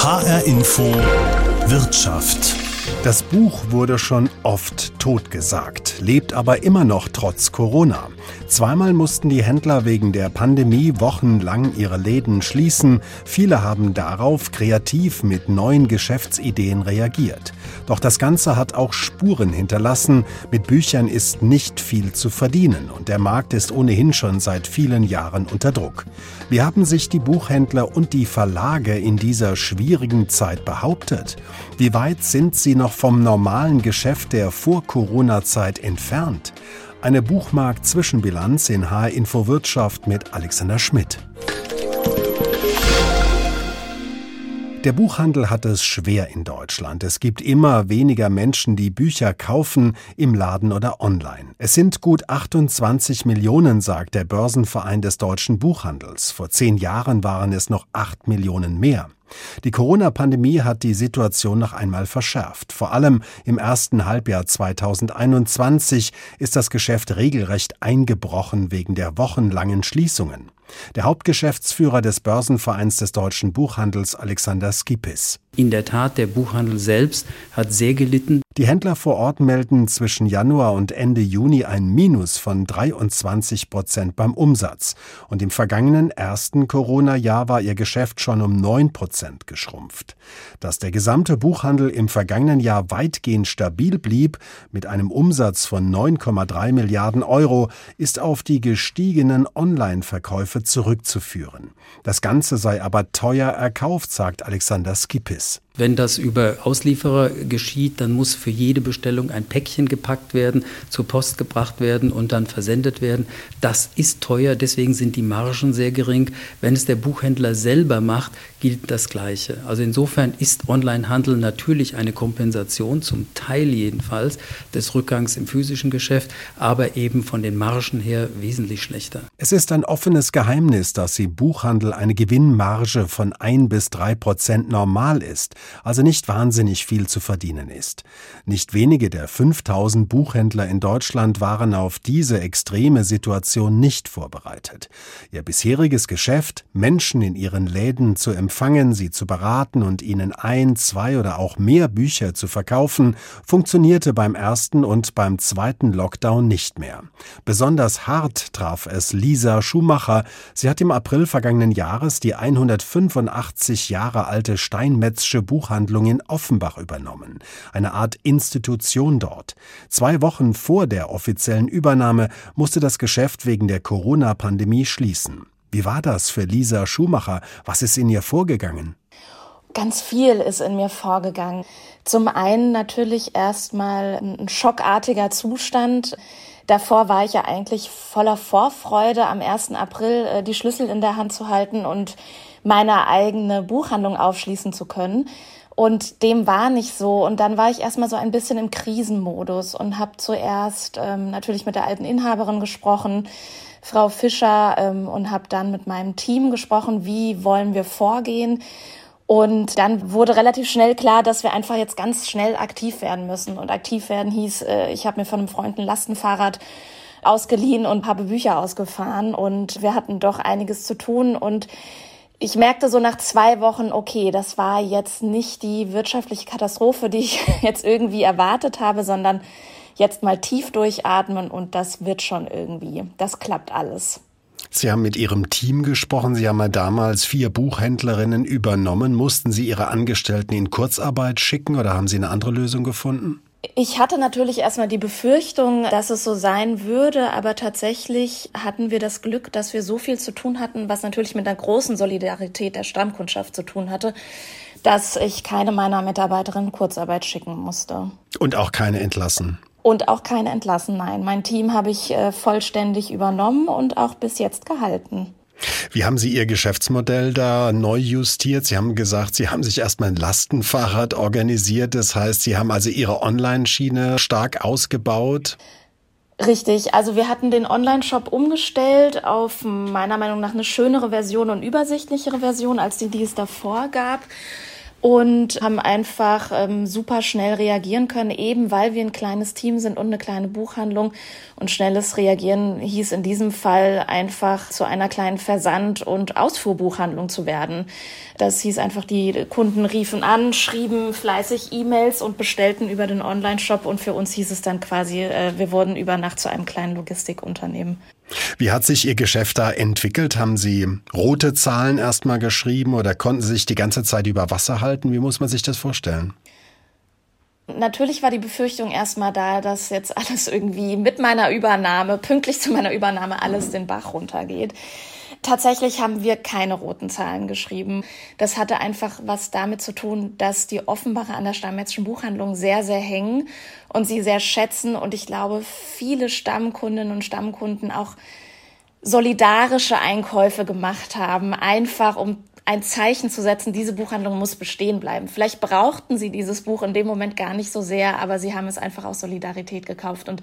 HR Info Wirtschaft. Das Buch wurde schon oft totgesagt, lebt aber immer noch trotz Corona. Zweimal mussten die Händler wegen der Pandemie wochenlang ihre Läden schließen. Viele haben darauf kreativ mit neuen Geschäftsideen reagiert. Doch das Ganze hat auch Spuren hinterlassen. Mit Büchern ist nicht viel zu verdienen und der Markt ist ohnehin schon seit vielen Jahren unter Druck. Wie haben sich die Buchhändler und die Verlage in dieser schwierigen Zeit behauptet? Wie weit sind sie noch vom normalen Geschäft der Vor-Corona-Zeit entfernt? Eine Buchmarkt-Zwischenbilanz in HR Info Wirtschaft mit Alexander Schmidt. Der Buchhandel hat es schwer in Deutschland. Es gibt immer weniger Menschen, die Bücher kaufen, im Laden oder online. Es sind gut 28 Millionen, sagt der Börsenverein des deutschen Buchhandels. Vor zehn Jahren waren es noch acht Millionen mehr. Die Corona-Pandemie hat die Situation noch einmal verschärft. Vor allem im ersten Halbjahr 2021 ist das Geschäft regelrecht eingebrochen wegen der wochenlangen Schließungen. Der Hauptgeschäftsführer des Börsenvereins des deutschen Buchhandels Alexander Skipis. In der Tat, der Buchhandel selbst hat sehr gelitten. Die Händler vor Ort melden zwischen Januar und Ende Juni ein Minus von 23 Prozent beim Umsatz. Und im vergangenen ersten Corona-Jahr war ihr Geschäft schon um 9 Prozent geschrumpft. Dass der gesamte Buchhandel im vergangenen Jahr weitgehend stabil blieb, mit einem Umsatz von 9,3 Milliarden Euro, ist auf die gestiegenen Online-Verkäufe zurückzuführen. Das Ganze sei aber teuer erkauft, sagt Alexander Skipis. Wenn das über Auslieferer geschieht, dann muss für jede Bestellung ein Päckchen gepackt werden, zur Post gebracht werden und dann versendet werden. Das ist teuer, deswegen sind die Margen sehr gering. Wenn es der Buchhändler selber macht, gilt das Gleiche. Also insofern ist Onlinehandel natürlich eine Kompensation, zum Teil jedenfalls, des Rückgangs im physischen Geschäft, aber eben von den Margen her wesentlich schlechter. Es ist ein offenes Geheimnis, dass im Buchhandel eine Gewinnmarge von ein bis drei Prozent normal ist also nicht wahnsinnig viel zu verdienen ist. Nicht wenige der 5000 Buchhändler in Deutschland waren auf diese extreme Situation nicht vorbereitet. Ihr bisheriges Geschäft, Menschen in ihren Läden zu empfangen, sie zu beraten und ihnen ein, zwei oder auch mehr Bücher zu verkaufen, funktionierte beim ersten und beim zweiten Lockdown nicht mehr. Besonders hart traf es Lisa Schumacher. Sie hat im April vergangenen Jahres die 185 Jahre alte Steinmetzsche Buchhandlung in Offenbach übernommen, eine Art Institution dort. Zwei Wochen vor der offiziellen Übernahme musste das Geschäft wegen der Corona-Pandemie schließen. Wie war das für Lisa Schumacher? Was ist in ihr vorgegangen? Ganz viel ist in mir vorgegangen. Zum einen natürlich erstmal ein schockartiger Zustand. Davor war ich ja eigentlich voller Vorfreude, am 1. April äh, die Schlüssel in der Hand zu halten und meine eigene Buchhandlung aufschließen zu können. Und dem war nicht so. Und dann war ich erstmal so ein bisschen im Krisenmodus und habe zuerst ähm, natürlich mit der alten Inhaberin gesprochen, Frau Fischer, ähm, und habe dann mit meinem Team gesprochen, wie wollen wir vorgehen. Und dann wurde relativ schnell klar, dass wir einfach jetzt ganz schnell aktiv werden müssen. Und aktiv werden hieß, äh, ich habe mir von einem Freund ein Lastenfahrrad ausgeliehen und habe Bücher ausgefahren. Und wir hatten doch einiges zu tun. Und ich merkte so nach zwei Wochen, okay, das war jetzt nicht die wirtschaftliche Katastrophe, die ich jetzt irgendwie erwartet habe, sondern jetzt mal tief durchatmen und das wird schon irgendwie. Das klappt alles. Sie haben mit Ihrem Team gesprochen. Sie haben ja damals vier Buchhändlerinnen übernommen. Mussten Sie Ihre Angestellten in Kurzarbeit schicken oder haben Sie eine andere Lösung gefunden? Ich hatte natürlich erstmal die Befürchtung, dass es so sein würde, aber tatsächlich hatten wir das Glück, dass wir so viel zu tun hatten, was natürlich mit einer großen Solidarität der Stammkundschaft zu tun hatte, dass ich keine meiner Mitarbeiterinnen Kurzarbeit schicken musste. Und auch keine entlassen. Und auch keine entlassen, nein. Mein Team habe ich äh, vollständig übernommen und auch bis jetzt gehalten. Wie haben Sie Ihr Geschäftsmodell da neu justiert? Sie haben gesagt, Sie haben sich erstmal ein Lastenfahrrad organisiert. Das heißt, Sie haben also Ihre Online-Schiene stark ausgebaut. Richtig, also wir hatten den Online-Shop umgestellt auf meiner Meinung nach eine schönere Version und übersichtlichere Version als die, die es davor gab. Und haben einfach ähm, super schnell reagieren können, eben weil wir ein kleines Team sind und eine kleine Buchhandlung. Und schnelles Reagieren hieß in diesem Fall einfach zu einer kleinen Versand- und Ausfuhrbuchhandlung zu werden. Das hieß einfach, die Kunden riefen an, schrieben fleißig E-Mails und bestellten über den Online-Shop. Und für uns hieß es dann quasi, äh, wir wurden über Nacht zu einem kleinen Logistikunternehmen. Wie hat sich Ihr Geschäft da entwickelt? Haben Sie rote Zahlen erstmal geschrieben oder konnten Sie sich die ganze Zeit über Wasser halten? Wie muss man sich das vorstellen? Natürlich war die Befürchtung erstmal da, dass jetzt alles irgendwie mit meiner Übernahme, pünktlich zu meiner Übernahme, alles den Bach runtergeht. Tatsächlich haben wir keine roten Zahlen geschrieben. Das hatte einfach was damit zu tun, dass die Offenbacher an der Stammmetzschen Buchhandlung sehr, sehr hängen und sie sehr schätzen. Und ich glaube, viele Stammkundinnen und Stammkunden auch solidarische Einkäufe gemacht haben, einfach um ein Zeichen zu setzen, diese Buchhandlung muss bestehen bleiben. Vielleicht brauchten sie dieses Buch in dem Moment gar nicht so sehr, aber sie haben es einfach aus Solidarität gekauft. Und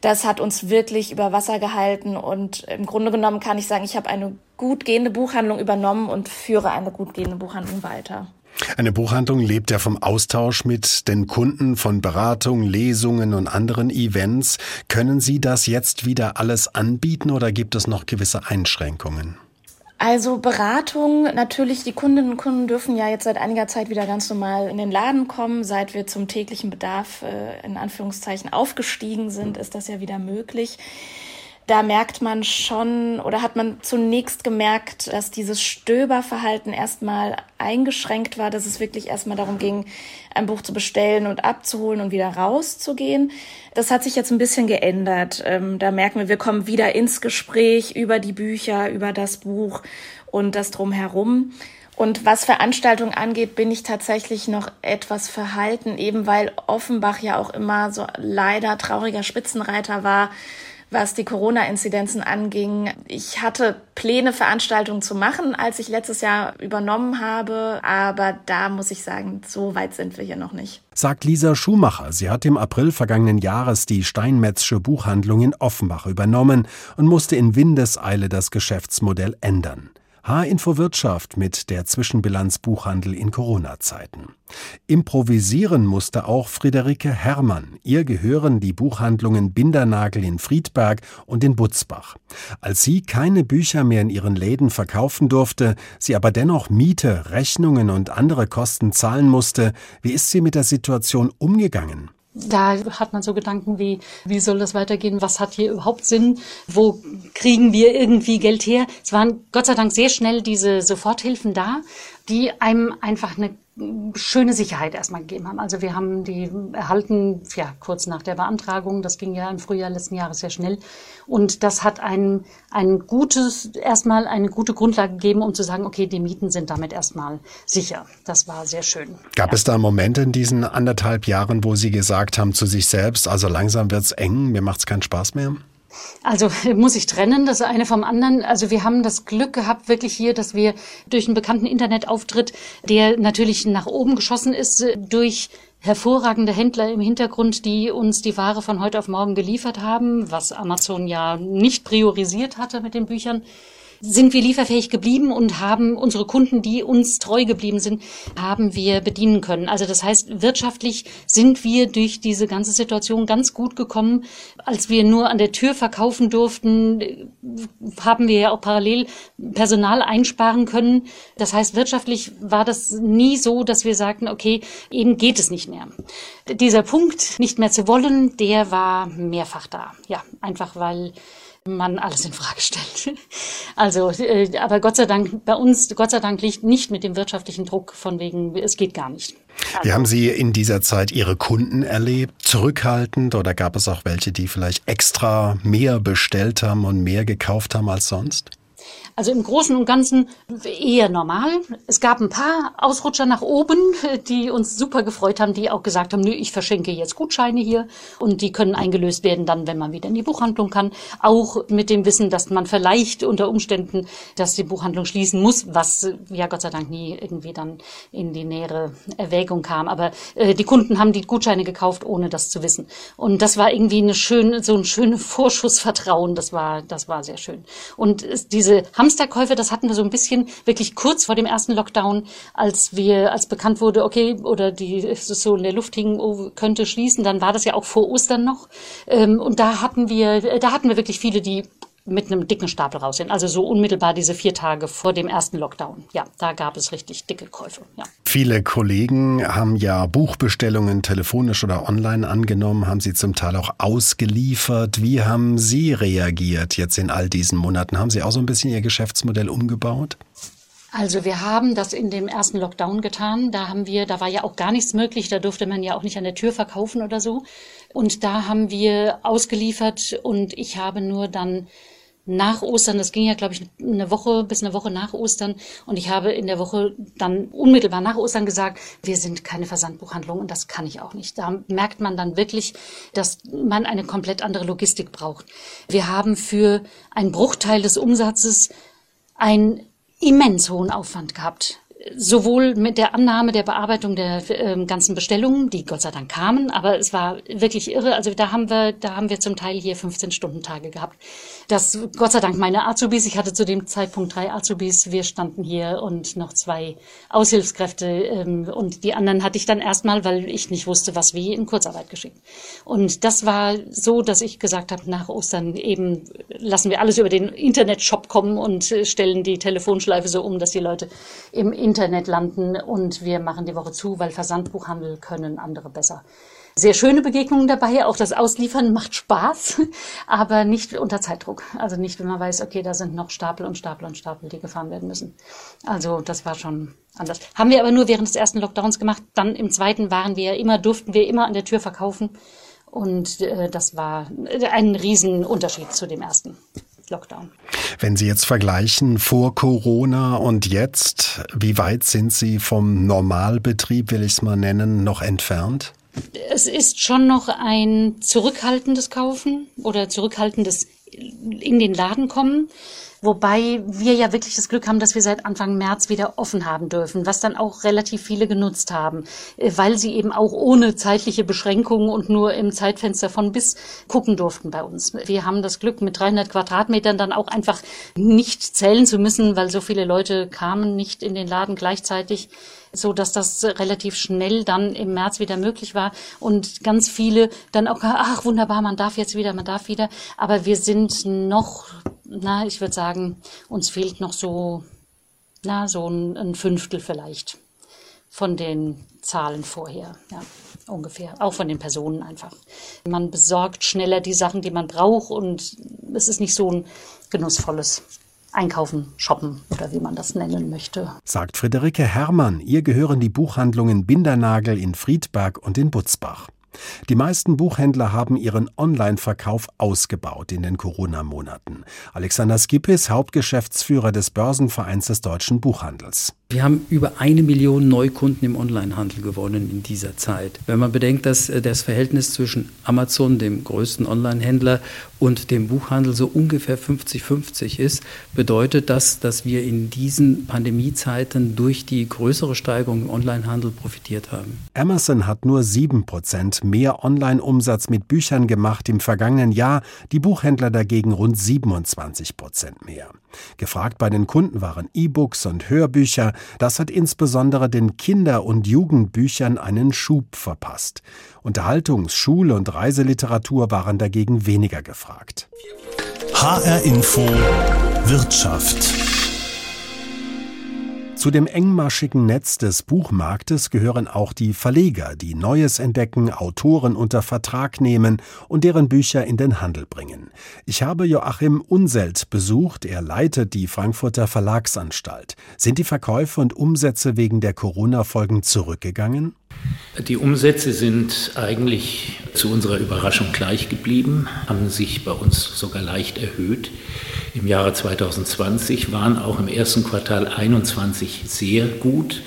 das hat uns wirklich über Wasser gehalten. Und im Grunde genommen kann ich sagen, ich habe eine gut gehende Buchhandlung übernommen und führe eine gut gehende Buchhandlung weiter. Eine Buchhandlung lebt ja vom Austausch mit den Kunden, von Beratungen, Lesungen und anderen Events. Können Sie das jetzt wieder alles anbieten oder gibt es noch gewisse Einschränkungen? Also Beratung, natürlich, die Kundinnen und Kunden dürfen ja jetzt seit einiger Zeit wieder ganz normal in den Laden kommen. Seit wir zum täglichen Bedarf äh, in Anführungszeichen aufgestiegen sind, ist das ja wieder möglich da merkt man schon oder hat man zunächst gemerkt, dass dieses Stöberverhalten erstmal eingeschränkt war, dass es wirklich erstmal darum ging, ein Buch zu bestellen und abzuholen und wieder rauszugehen. Das hat sich jetzt ein bisschen geändert. Ähm, da merken wir, wir kommen wieder ins Gespräch über die Bücher, über das Buch und das drumherum. Und was Veranstaltungen angeht, bin ich tatsächlich noch etwas verhalten, eben weil Offenbach ja auch immer so leider trauriger Spitzenreiter war was die Corona-Inzidenzen anging. Ich hatte Pläne, Veranstaltungen zu machen, als ich letztes Jahr übernommen habe, aber da muss ich sagen, so weit sind wir hier noch nicht. Sagt Lisa Schumacher. Sie hat im April vergangenen Jahres die Steinmetzsche Buchhandlung in Offenbach übernommen und musste in Windeseile das Geschäftsmodell ändern. H-Info Wirtschaft mit der Zwischenbilanz Buchhandel in Corona-Zeiten. Improvisieren musste auch Friederike Herrmann. Ihr gehören die Buchhandlungen Bindernagel in Friedberg und in Butzbach. Als sie keine Bücher mehr in ihren Läden verkaufen durfte, sie aber dennoch Miete, Rechnungen und andere Kosten zahlen musste, wie ist sie mit der Situation umgegangen? Da hat man so Gedanken wie, wie soll das weitergehen? Was hat hier überhaupt Sinn? Wo kriegen wir irgendwie Geld her? Es waren Gott sei Dank sehr schnell diese Soforthilfen da, die einem einfach eine schöne Sicherheit erstmal gegeben haben. Also wir haben die erhalten, ja, kurz nach der Beantragung, das ging ja im Frühjahr letzten Jahres sehr schnell. Und das hat ein, ein gutes, erstmal eine gute Grundlage gegeben, um zu sagen, okay, die Mieten sind damit erstmal sicher. Das war sehr schön. Gab ja. es da Momente in diesen anderthalb Jahren, wo Sie gesagt haben zu sich selbst, also langsam wird's eng, mir macht's keinen Spaß mehr? Also muss ich trennen, das eine vom anderen. Also wir haben das Glück gehabt, wirklich hier, dass wir durch einen bekannten Internetauftritt, der natürlich nach oben geschossen ist, durch hervorragende Händler im Hintergrund, die uns die Ware von heute auf morgen geliefert haben, was Amazon ja nicht priorisiert hatte mit den Büchern sind wir lieferfähig geblieben und haben unsere Kunden, die uns treu geblieben sind, haben wir bedienen können. Also das heißt, wirtschaftlich sind wir durch diese ganze Situation ganz gut gekommen. Als wir nur an der Tür verkaufen durften, haben wir ja auch parallel Personal einsparen können. Das heißt, wirtschaftlich war das nie so, dass wir sagten, okay, eben geht es nicht mehr. Dieser Punkt, nicht mehr zu wollen, der war mehrfach da. Ja, einfach weil man alles in Frage stellt. Also, äh, aber Gott sei Dank, bei uns, Gott sei Dank liegt nicht mit dem wirtschaftlichen Druck von wegen, es geht gar nicht. Also, Wie haben Sie in dieser Zeit Ihre Kunden erlebt? Zurückhaltend oder gab es auch welche, die vielleicht extra mehr bestellt haben und mehr gekauft haben als sonst? Also im Großen und Ganzen eher normal. Es gab ein paar Ausrutscher nach oben, die uns super gefreut haben, die auch gesagt haben, nö, ich verschenke jetzt Gutscheine hier und die können eingelöst werden dann, wenn man wieder in die Buchhandlung kann. Auch mit dem Wissen, dass man vielleicht unter Umständen, dass die Buchhandlung schließen muss, was ja Gott sei Dank nie irgendwie dann in die nähere Erwägung kam. Aber äh, die Kunden haben die Gutscheine gekauft, ohne das zu wissen. Und das war irgendwie eine schöne, so ein schönes Vorschussvertrauen. Das war, das war sehr schön. Und diese Hamsterkäufe, das hatten wir so ein bisschen wirklich kurz vor dem ersten Lockdown, als wir, als bekannt wurde, okay, oder die so in der Luft hing, oh, könnte schließen, dann war das ja auch vor Ostern noch. Ähm, und da hatten wir, da hatten wir wirklich viele, die mit einem dicken Stapel raus sind. Also so unmittelbar diese vier Tage vor dem ersten Lockdown. Ja, da gab es richtig dicke Käufe. Ja. Viele Kollegen haben ja Buchbestellungen telefonisch oder online angenommen, haben sie zum Teil auch ausgeliefert. Wie haben Sie reagiert jetzt in all diesen Monaten? Haben Sie auch so ein bisschen Ihr Geschäftsmodell umgebaut? Also wir haben das in dem ersten Lockdown getan. Da haben wir, da war ja auch gar nichts möglich. Da durfte man ja auch nicht an der Tür verkaufen oder so. Und da haben wir ausgeliefert und ich habe nur dann nach Ostern, das ging ja, glaube ich, eine Woche bis eine Woche nach Ostern. Und ich habe in der Woche dann unmittelbar nach Ostern gesagt, wir sind keine Versandbuchhandlung und das kann ich auch nicht. Da merkt man dann wirklich, dass man eine komplett andere Logistik braucht. Wir haben für einen Bruchteil des Umsatzes einen immens hohen Aufwand gehabt sowohl mit der Annahme der Bearbeitung der äh, ganzen Bestellungen, die Gott sei Dank kamen, aber es war wirklich irre. Also da haben wir, da haben wir zum Teil hier 15 Stunden Tage gehabt. Das Gott sei Dank meine Azubis. Ich hatte zu dem Zeitpunkt drei Azubis. Wir standen hier und noch zwei Aushilfskräfte ähm, und die anderen hatte ich dann erstmal, weil ich nicht wusste, was wie in Kurzarbeit geschickt. Und das war so, dass ich gesagt habe, nach Ostern eben lassen wir alles über den Internetshop kommen und äh, stellen die Telefonschleife so um, dass die Leute im Internet landen und wir machen die Woche zu, weil Versandbuchhandel können andere besser. Sehr schöne Begegnungen dabei, auch das Ausliefern macht Spaß, aber nicht unter Zeitdruck. Also nicht, wenn man weiß, okay, da sind noch Stapel und Stapel und Stapel, die gefahren werden müssen. Also das war schon anders. Haben wir aber nur während des ersten Lockdowns gemacht. Dann im zweiten waren wir immer, durften wir immer an der Tür verkaufen. Und äh, das war ein Riesenunterschied zu dem ersten. Lockdown. Wenn Sie jetzt vergleichen vor Corona und jetzt, wie weit sind Sie vom Normalbetrieb, will ich es mal nennen, noch entfernt? Es ist schon noch ein zurückhaltendes Kaufen oder zurückhaltendes in den Laden kommen. Wobei wir ja wirklich das Glück haben, dass wir seit Anfang März wieder offen haben dürfen, was dann auch relativ viele genutzt haben, äh, weil sie eben auch ohne zeitliche Beschränkungen und nur im Zeitfenster von bis gucken durften bei uns. Wir haben das Glück, mit 300 Quadratmetern dann auch einfach nicht zählen zu müssen, weil so viele Leute kamen nicht in den Laden gleichzeitig so dass das relativ schnell dann im März wieder möglich war und ganz viele dann auch, ach wunderbar, man darf jetzt wieder, man darf wieder. Aber wir sind noch na, ich würde sagen, uns fehlt noch so, na, so ein, ein Fünftel vielleicht von den Zahlen vorher, ja, ungefähr. Auch von den Personen einfach. Man besorgt schneller die Sachen, die man braucht und es ist nicht so ein genussvolles Einkaufen, Shoppen oder wie man das nennen möchte. Sagt Friederike Herrmann. Ihr gehören die Buchhandlungen Bindernagel in Friedberg und in Butzbach. Die meisten Buchhändler haben ihren Online-Verkauf ausgebaut in den Corona-Monaten. Alexander Skippis, Hauptgeschäftsführer des Börsenvereins des deutschen Buchhandels. Wir haben über eine Million Neukunden im Onlinehandel gewonnen in dieser Zeit. Wenn man bedenkt, dass äh, das Verhältnis zwischen Amazon, dem größten Onlinehändler, und dem Buchhandel so ungefähr 50-50 ist, bedeutet das, dass wir in diesen Pandemiezeiten durch die größere Steigerung im Onlinehandel profitiert haben. Amazon hat nur 7% mehr Online-Umsatz mit Büchern gemacht im vergangenen Jahr, die Buchhändler dagegen rund 27% mehr. Gefragt bei den Kunden waren E-Books und Hörbücher. Das hat insbesondere den Kinder- und Jugendbüchern einen Schub verpasst. Unterhaltungs-, Schule- und Reiseliteratur waren dagegen weniger gefragt. HR Info Wirtschaft zu dem engmaschigen Netz des Buchmarktes gehören auch die Verleger, die Neues entdecken, Autoren unter Vertrag nehmen und deren Bücher in den Handel bringen. Ich habe Joachim Unselt besucht, er leitet die Frankfurter Verlagsanstalt. Sind die Verkäufe und Umsätze wegen der Corona-Folgen zurückgegangen? Die Umsätze sind eigentlich zu unserer Überraschung gleich geblieben, haben sich bei uns sogar leicht erhöht. Im Jahre 2020 waren auch im ersten Quartal 21 sehr gut.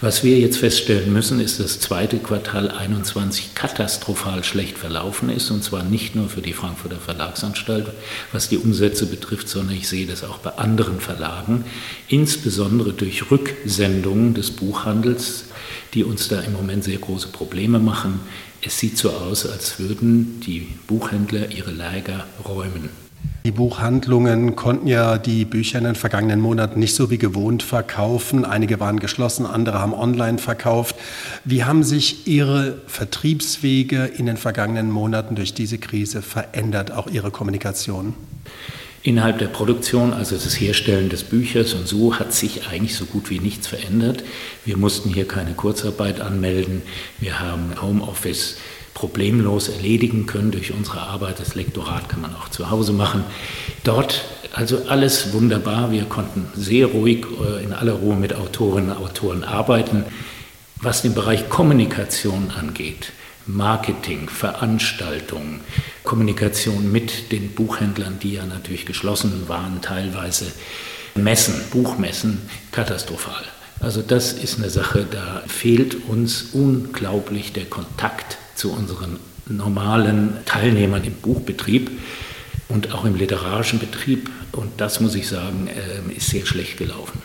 Was wir jetzt feststellen müssen, ist, dass das zweite Quartal 21 katastrophal schlecht verlaufen ist, und zwar nicht nur für die Frankfurter Verlagsanstalt, was die Umsätze betrifft, sondern ich sehe das auch bei anderen Verlagen, insbesondere durch Rücksendungen des Buchhandels die uns da im Moment sehr große Probleme machen. Es sieht so aus, als würden die Buchhändler ihre Lager räumen. Die Buchhandlungen konnten ja die Bücher in den vergangenen Monaten nicht so wie gewohnt verkaufen. Einige waren geschlossen, andere haben online verkauft. Wie haben sich Ihre Vertriebswege in den vergangenen Monaten durch diese Krise verändert, auch Ihre Kommunikation? Innerhalb der Produktion, also das Herstellen des Büchers und so, hat sich eigentlich so gut wie nichts verändert. Wir mussten hier keine Kurzarbeit anmelden. Wir haben Homeoffice problemlos erledigen können durch unsere Arbeit. Das Lektorat kann man auch zu Hause machen. Dort also alles wunderbar. Wir konnten sehr ruhig äh, in aller Ruhe mit Autorinnen und Autoren arbeiten. Was den Bereich Kommunikation angeht, Marketing, Veranstaltungen, Kommunikation mit den Buchhändlern, die ja natürlich geschlossen waren, teilweise Messen, Buchmessen, katastrophal. Also das ist eine Sache, da fehlt uns unglaublich der Kontakt zu unseren normalen Teilnehmern im Buchbetrieb und auch im literarischen Betrieb. Und das, muss ich sagen, ähm, ist sehr schlecht gelaufen.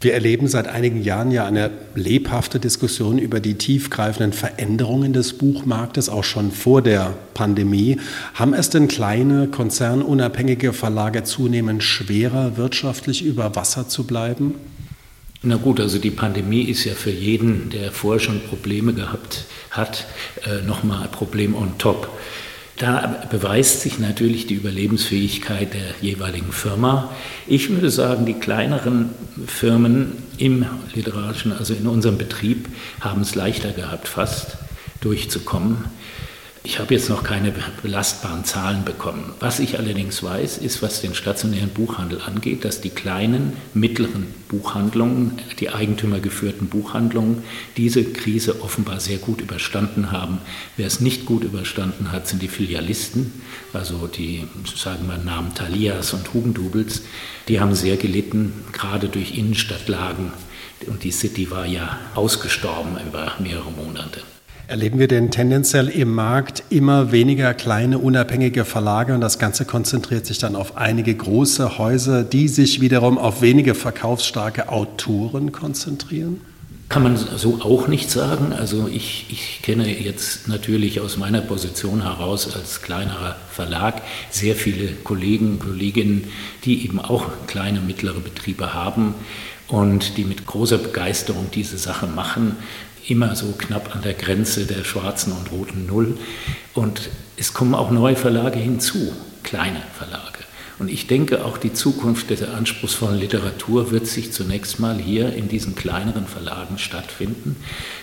Wir erleben seit einigen Jahren ja eine lebhafte Diskussion über die tiefgreifenden Veränderungen des Buchmarktes, auch schon vor der Pandemie. Haben es denn kleine, konzernunabhängige Verlage zunehmend schwerer, wirtschaftlich über Wasser zu bleiben? Na gut, also die Pandemie ist ja für jeden, der vorher schon Probleme gehabt hat, äh, nochmal ein Problem on top. Da beweist sich natürlich die Überlebensfähigkeit der jeweiligen Firma. Ich würde sagen, die kleineren Firmen im literarischen, also in unserem Betrieb, haben es leichter gehabt, fast durchzukommen. Ich habe jetzt noch keine belastbaren Zahlen bekommen. Was ich allerdings weiß, ist, was den stationären Buchhandel angeht, dass die kleinen, mittleren Buchhandlungen, die eigentümergeführten Buchhandlungen, diese Krise offenbar sehr gut überstanden haben. Wer es nicht gut überstanden hat, sind die Filialisten, also die, sagen wir, Namen Thalias und Hugendubels. Die haben sehr gelitten, gerade durch Innenstadtlagen. Und die City war ja ausgestorben über mehrere Monate. Erleben wir denn tendenziell im Markt immer weniger kleine unabhängige Verlage und das Ganze konzentriert sich dann auf einige große Häuser, die sich wiederum auf wenige verkaufsstarke Autoren konzentrieren? Kann man so auch nicht sagen. Also ich, ich kenne jetzt natürlich aus meiner Position heraus als kleinerer Verlag sehr viele Kollegen, Kolleginnen, die eben auch kleine, mittlere Betriebe haben und die mit großer Begeisterung diese Sache machen immer so knapp an der Grenze der schwarzen und roten Null. Und es kommen auch neue Verlage hinzu, kleine Verlage. Und ich denke, auch die Zukunft der anspruchsvollen Literatur wird sich zunächst mal hier in diesen kleineren Verlagen stattfinden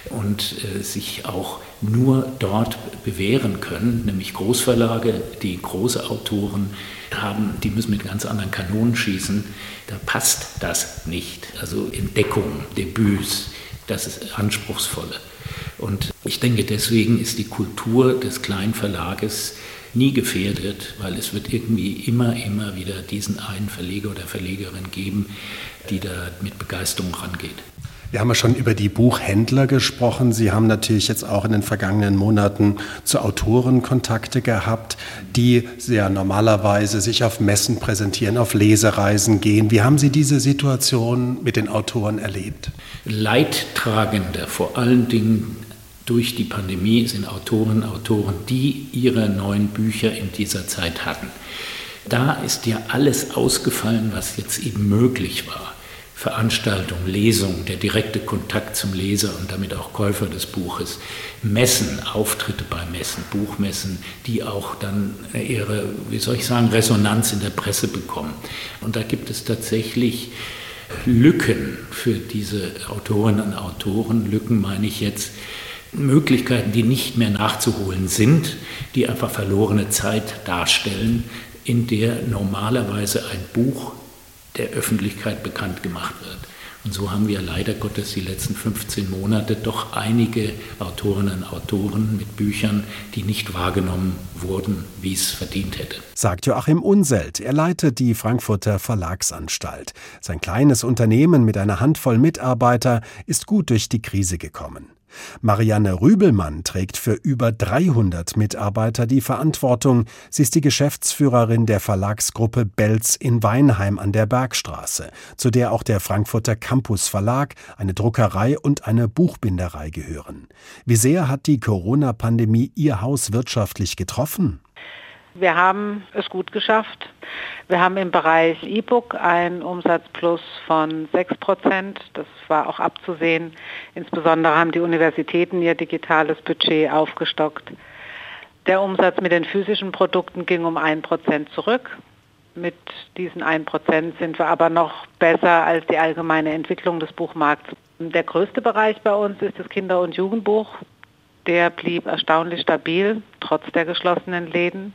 und äh, sich auch nur dort bewähren können, nämlich Großverlage, die große Autoren haben, die müssen mit ganz anderen Kanonen schießen. Da passt das nicht. Also Entdeckungen, Debüts, das ist anspruchsvolle. Und ich denke, deswegen ist die Kultur des kleinen Verlages nie gefährdet, weil es wird irgendwie immer, immer wieder diesen einen Verleger oder Verlegerin geben, die da mit Begeisterung rangeht. Wir haben ja schon über die Buchhändler gesprochen. Sie haben natürlich jetzt auch in den vergangenen Monaten zu Autoren Kontakte gehabt, die sehr normalerweise sich auf Messen präsentieren, auf Lesereisen gehen. Wie haben Sie diese Situation mit den Autoren erlebt? Leidtragender vor allen Dingen durch die Pandemie sind Autorinnen und Autoren, die ihre neuen Bücher in dieser Zeit hatten. Da ist ja alles ausgefallen, was jetzt eben möglich war. Veranstaltungen, Lesungen, der direkte Kontakt zum Leser und damit auch Käufer des Buches, Messen, Auftritte bei Messen, Buchmessen, die auch dann ihre, wie soll ich sagen, Resonanz in der Presse bekommen. Und da gibt es tatsächlich Lücken für diese Autorinnen und Autoren. Lücken meine ich jetzt, Möglichkeiten, die nicht mehr nachzuholen sind, die einfach verlorene Zeit darstellen, in der normalerweise ein Buch der Öffentlichkeit bekannt gemacht wird. Und so haben wir leider Gottes die letzten 15 Monate doch einige Autorinnen und Autoren mit Büchern, die nicht wahrgenommen wurden, wie es verdient hätte. Sagt Joachim Unselt. Er leitet die Frankfurter Verlagsanstalt. Sein kleines Unternehmen mit einer Handvoll Mitarbeiter ist gut durch die Krise gekommen. Marianne Rübelmann trägt für über 300 Mitarbeiter die Verantwortung. Sie ist die Geschäftsführerin der Verlagsgruppe Belz in Weinheim an der Bergstraße, zu der auch der Frankfurter Campus Verlag, eine Druckerei und eine Buchbinderei gehören. Wie sehr hat die Corona-Pandemie Ihr Haus wirtschaftlich getroffen? Wir haben es gut geschafft. Wir haben im Bereich E-Book einen Umsatzplus von 6 Prozent. Das war auch abzusehen. Insbesondere haben die Universitäten ihr digitales Budget aufgestockt. Der Umsatz mit den physischen Produkten ging um 1 Prozent zurück. Mit diesen 1 Prozent sind wir aber noch besser als die allgemeine Entwicklung des Buchmarkts. Der größte Bereich bei uns ist das Kinder- und Jugendbuch. Der blieb erstaunlich stabil, trotz der geschlossenen Läden.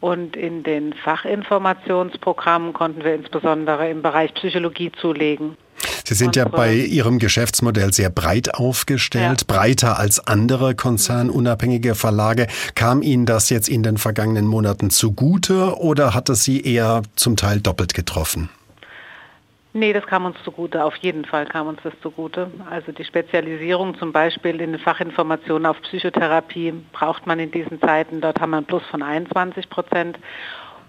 Und in den Fachinformationsprogrammen konnten wir insbesondere im Bereich Psychologie zulegen. Sie sind ja bei Ihrem Geschäftsmodell sehr breit aufgestellt, ja. breiter als andere konzernunabhängige Verlage. Kam Ihnen das jetzt in den vergangenen Monaten zugute oder hat es Sie eher zum Teil doppelt getroffen? Nee, das kam uns zugute. Auf jeden Fall kam uns das zugute. Also die Spezialisierung zum Beispiel in den Fachinformationen auf Psychotherapie braucht man in diesen Zeiten. Dort haben wir einen Plus von 21 Prozent.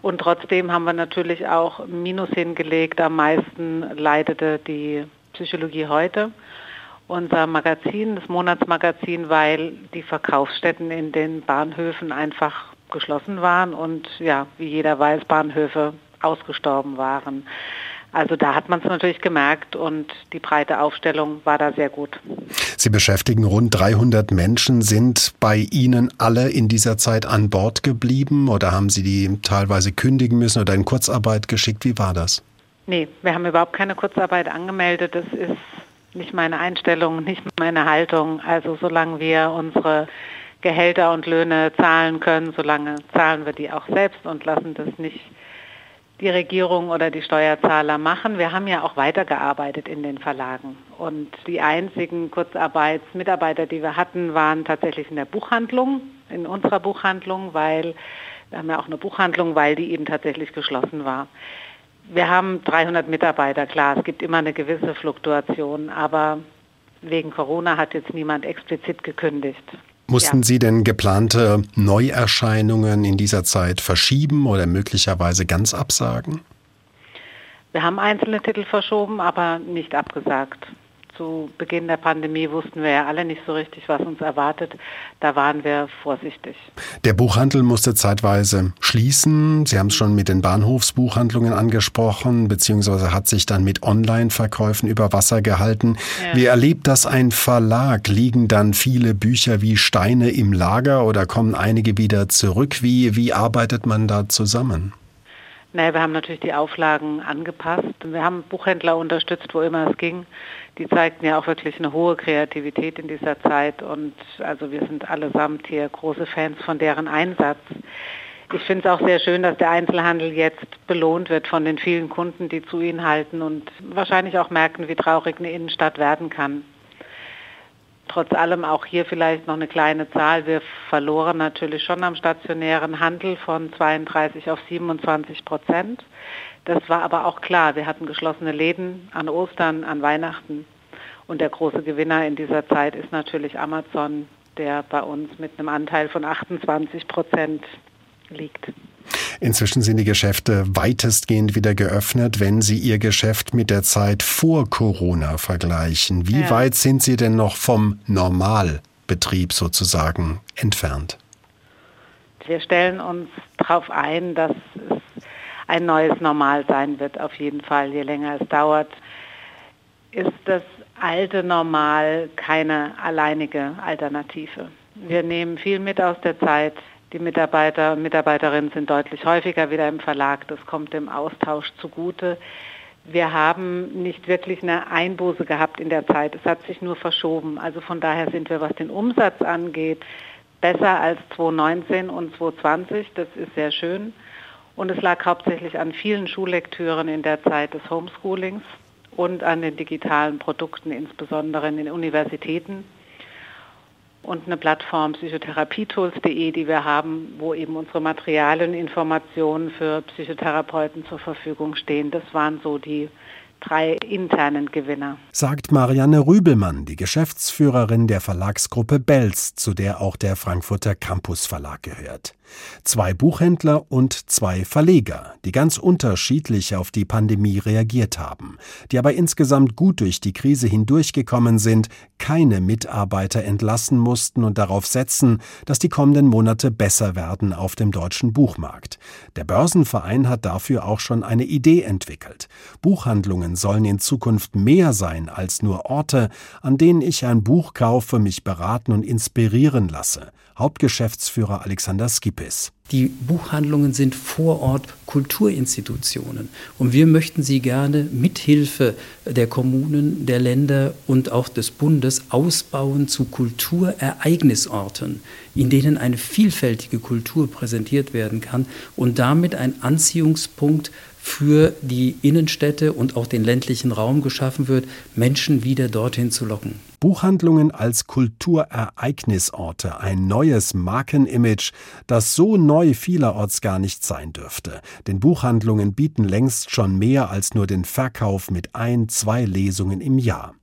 Und trotzdem haben wir natürlich auch Minus hingelegt. Am meisten leidete die Psychologie heute. Unser Magazin, das Monatsmagazin, weil die Verkaufsstätten in den Bahnhöfen einfach geschlossen waren und ja, wie jeder weiß, Bahnhöfe ausgestorben waren. Also da hat man es natürlich gemerkt und die breite Aufstellung war da sehr gut. Sie beschäftigen rund 300 Menschen. Sind bei Ihnen alle in dieser Zeit an Bord geblieben oder haben Sie die teilweise kündigen müssen oder in Kurzarbeit geschickt? Wie war das? Nee, wir haben überhaupt keine Kurzarbeit angemeldet. Das ist nicht meine Einstellung, nicht meine Haltung. Also solange wir unsere Gehälter und Löhne zahlen können, solange zahlen wir die auch selbst und lassen das nicht die Regierung oder die Steuerzahler machen. Wir haben ja auch weitergearbeitet in den Verlagen. Und die einzigen Kurzarbeitsmitarbeiter, die wir hatten, waren tatsächlich in der Buchhandlung, in unserer Buchhandlung, weil wir haben ja auch eine Buchhandlung, weil die eben tatsächlich geschlossen war. Wir haben 300 Mitarbeiter, klar, es gibt immer eine gewisse Fluktuation, aber wegen Corona hat jetzt niemand explizit gekündigt. Mussten ja. Sie denn geplante Neuerscheinungen in dieser Zeit verschieben oder möglicherweise ganz absagen? Wir haben einzelne Titel verschoben, aber nicht abgesagt zu Beginn der Pandemie wussten wir ja alle nicht so richtig, was uns erwartet. Da waren wir vorsichtig. Der Buchhandel musste zeitweise schließen. Sie haben es schon mit den Bahnhofsbuchhandlungen angesprochen, beziehungsweise hat sich dann mit Online-Verkäufen über Wasser gehalten. Ja. Wie erlebt das ein Verlag? Liegen dann viele Bücher wie Steine im Lager oder kommen einige wieder zurück? Wie, wie arbeitet man da zusammen? Naja, wir haben natürlich die Auflagen angepasst. Wir haben Buchhändler unterstützt, wo immer es ging. Die zeigten ja auch wirklich eine hohe Kreativität in dieser Zeit und also wir sind allesamt hier große Fans von deren Einsatz. Ich finde es auch sehr schön, dass der Einzelhandel jetzt belohnt wird von den vielen Kunden, die zu ihnen halten und wahrscheinlich auch merken, wie traurig eine Innenstadt werden kann trotz allem auch hier vielleicht noch eine kleine Zahl. Wir verloren natürlich schon am stationären Handel von 32 auf 27 Prozent. Das war aber auch klar. Wir hatten geschlossene Läden an Ostern, an Weihnachten. Und der große Gewinner in dieser Zeit ist natürlich Amazon, der bei uns mit einem Anteil von 28 Prozent liegt. Inzwischen sind die Geschäfte weitestgehend wieder geöffnet, wenn Sie Ihr Geschäft mit der Zeit vor Corona vergleichen. Wie ja. weit sind Sie denn noch vom Normalbetrieb sozusagen entfernt? Wir stellen uns darauf ein, dass es ein neues Normal sein wird, auf jeden Fall, je länger es dauert. Ist das alte Normal keine alleinige Alternative. Wir nehmen viel mit aus der Zeit, die Mitarbeiter und Mitarbeiterinnen sind deutlich häufiger wieder im Verlag. Das kommt dem Austausch zugute. Wir haben nicht wirklich eine Einbuße gehabt in der Zeit. Es hat sich nur verschoben. Also von daher sind wir, was den Umsatz angeht, besser als 2019 und 2020. Das ist sehr schön. Und es lag hauptsächlich an vielen Schullektüren in der Zeit des Homeschoolings und an den digitalen Produkten, insbesondere in den Universitäten und eine Plattform psychotherapietools.de, die wir haben, wo eben unsere Materialien, Informationen für Psychotherapeuten zur Verfügung stehen. Das waren so die drei internen Gewinner. Sagt Marianne Rübelmann, die Geschäftsführerin der Verlagsgruppe Belz, zu der auch der Frankfurter Campus Verlag gehört. Zwei Buchhändler und zwei Verleger, die ganz unterschiedlich auf die Pandemie reagiert haben, die aber insgesamt gut durch die Krise hindurchgekommen sind, keine Mitarbeiter entlassen mussten und darauf setzen, dass die kommenden Monate besser werden auf dem deutschen Buchmarkt. Der Börsenverein hat dafür auch schon eine Idee entwickelt. Buchhandlungen sollen in Zukunft mehr sein als nur Orte, an denen ich ein Buch kaufe, mich beraten und inspirieren lasse. Hauptgeschäftsführer Alexander Skipis. Die Buchhandlungen sind vor Ort Kulturinstitutionen und wir möchten sie gerne mithilfe der Kommunen, der Länder und auch des Bundes ausbauen zu Kulturereignisorten, in denen eine vielfältige Kultur präsentiert werden kann und damit ein Anziehungspunkt für die Innenstädte und auch den ländlichen Raum geschaffen wird, Menschen wieder dorthin zu locken. Buchhandlungen als Kulturereignisorte, ein neues Markenimage, das so neu vielerorts gar nicht sein dürfte. Denn Buchhandlungen bieten längst schon mehr als nur den Verkauf mit ein, zwei Lesungen im Jahr.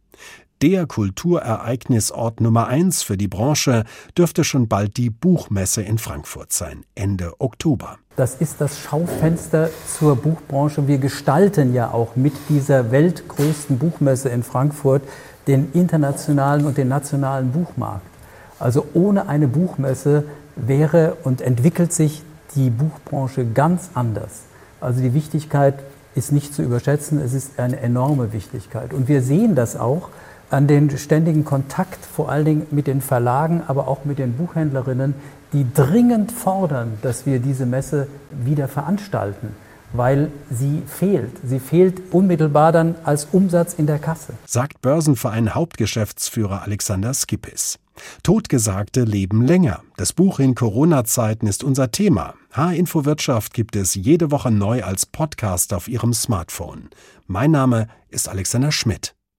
Der Kulturereignisort Nummer eins für die Branche dürfte schon bald die Buchmesse in Frankfurt sein, Ende Oktober. Das ist das Schaufenster zur Buchbranche. Wir gestalten ja auch mit dieser weltgrößten Buchmesse in Frankfurt den internationalen und den nationalen Buchmarkt. Also ohne eine Buchmesse wäre und entwickelt sich die Buchbranche ganz anders. Also die Wichtigkeit ist nicht zu überschätzen, es ist eine enorme Wichtigkeit. Und wir sehen das auch an den ständigen Kontakt, vor allen Dingen mit den Verlagen, aber auch mit den Buchhändlerinnen, die dringend fordern, dass wir diese Messe wieder veranstalten weil sie fehlt. Sie fehlt unmittelbar dann als Umsatz in der Kasse. Sagt Börsenverein Hauptgeschäftsführer Alexander Skippis. Totgesagte leben länger. Das Buch in Corona-Zeiten ist unser Thema. H-Info Wirtschaft gibt es jede Woche neu als Podcast auf Ihrem Smartphone. Mein Name ist Alexander Schmidt.